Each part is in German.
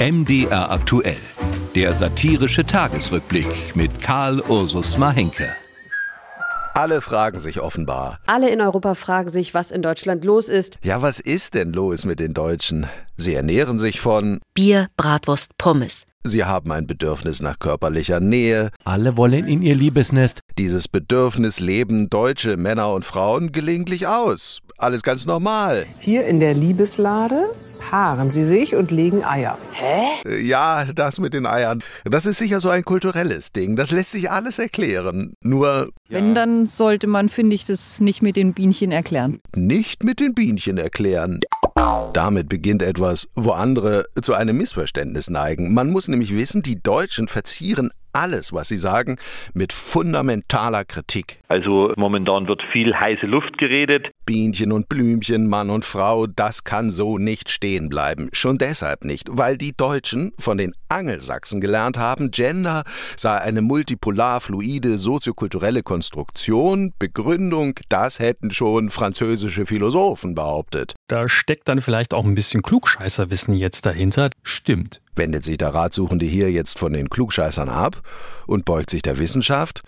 MDR aktuell. Der satirische Tagesrückblick mit Karl Ursus Mahenke. Alle fragen sich offenbar. Alle in Europa fragen sich, was in Deutschland los ist. Ja, was ist denn los mit den Deutschen? Sie ernähren sich von Bier, Bratwurst, Pommes. Sie haben ein Bedürfnis nach körperlicher Nähe. Alle wollen in ihr Liebesnest. Dieses Bedürfnis leben deutsche Männer und Frauen gelegentlich aus. Alles ganz normal. Hier in der Liebeslade paaren sie sich und legen Eier. Äh, Ja, das mit den Eiern. Das ist sicher so ein kulturelles Ding. Das lässt sich alles erklären. Nur Wenn, dann sollte man, finde ich, das nicht mit den Bienchen erklären. nicht mit den Bienchen erklären. Damit beginnt etwas, wo andere zu einem Missverständnis neigen. Man muss nämlich wissen, die Deutschen verzieren alles, was sie sagen, mit fundamentaler Kritik. Also momentan wird viel heiße Luft geredet. Bienchen und Blümchen, Mann und Frau, das kann so nicht stehen bleiben. Schon deshalb nicht, weil die Deutschen von den Angelsachsen gelernt haben, Gender sei eine multipolar fluide soziokulturelle Konstruktion, Begründung, das hätten schon französische Philosophen behauptet. Da steckt dann vielleicht auch ein bisschen Klugscheißerwissen jetzt dahinter. Stimmt. Wendet sich der Ratsuchende hier jetzt von den Klugscheißern ab und beugt sich der Wissenschaft,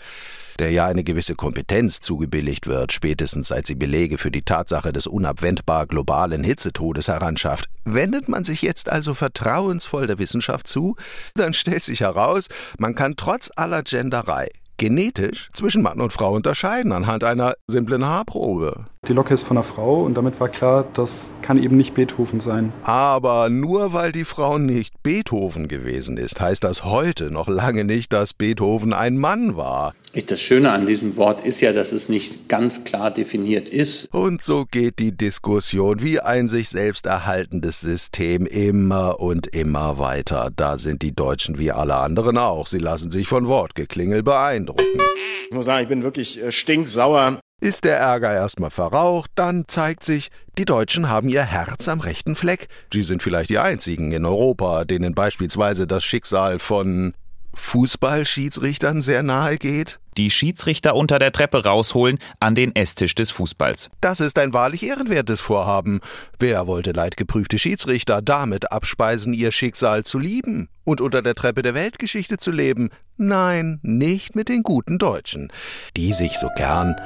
der ja eine gewisse Kompetenz zugebilligt wird, spätestens seit sie Belege für die Tatsache des unabwendbar globalen Hitzetodes heranschafft. Wendet man sich jetzt also vertrauensvoll der Wissenschaft zu, dann stellt sich heraus, man kann trotz aller Genderei genetisch zwischen Mann und Frau unterscheiden anhand einer simplen Haarprobe. Die Locke ist von einer Frau und damit war klar, das kann eben nicht Beethoven sein. Aber nur weil die Frau nicht Beethoven gewesen ist, heißt das heute noch lange nicht, dass Beethoven ein Mann war. Das Schöne an diesem Wort ist ja, dass es nicht ganz klar definiert ist. Und so geht die Diskussion wie ein sich selbst erhaltendes System immer und immer weiter. Da sind die Deutschen wie alle anderen auch. Sie lassen sich von Wortgeklingel beeindrucken. Ich muss sagen, ich bin wirklich äh, stinksauer. Ist der Ärger erstmal verraucht, dann zeigt sich, die Deutschen haben ihr Herz am rechten Fleck. Sie sind vielleicht die einzigen in Europa, denen beispielsweise das Schicksal von Fußballschiedsrichtern sehr nahe geht. Die Schiedsrichter unter der Treppe rausholen an den Esstisch des Fußballs. Das ist ein wahrlich ehrenwertes Vorhaben. Wer wollte leidgeprüfte Schiedsrichter damit abspeisen, ihr Schicksal zu lieben und unter der Treppe der Weltgeschichte zu leben? Nein, nicht mit den guten Deutschen, die sich so gern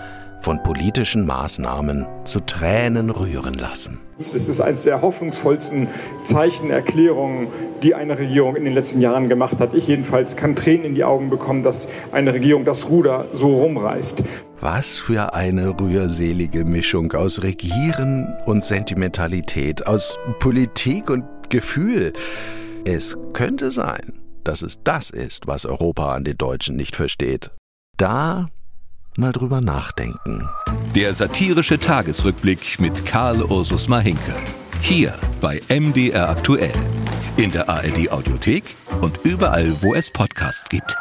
von politischen Maßnahmen zu Tränen rühren lassen. Es ist eines der hoffnungsvollsten Zeichenerklärungen, die eine Regierung in den letzten Jahren gemacht hat. Ich jedenfalls kann Tränen in die Augen bekommen, dass eine Regierung das Ruder so rumreißt. Was für eine rührselige Mischung aus Regieren und Sentimentalität, aus Politik und Gefühl. Es könnte sein, dass es das ist, was Europa an den Deutschen nicht versteht. Da mal drüber nachdenken. Der satirische Tagesrückblick mit Karl Ursus Mahinke. Hier bei MDR aktuell. In der ARD Audiothek und überall, wo es Podcasts gibt.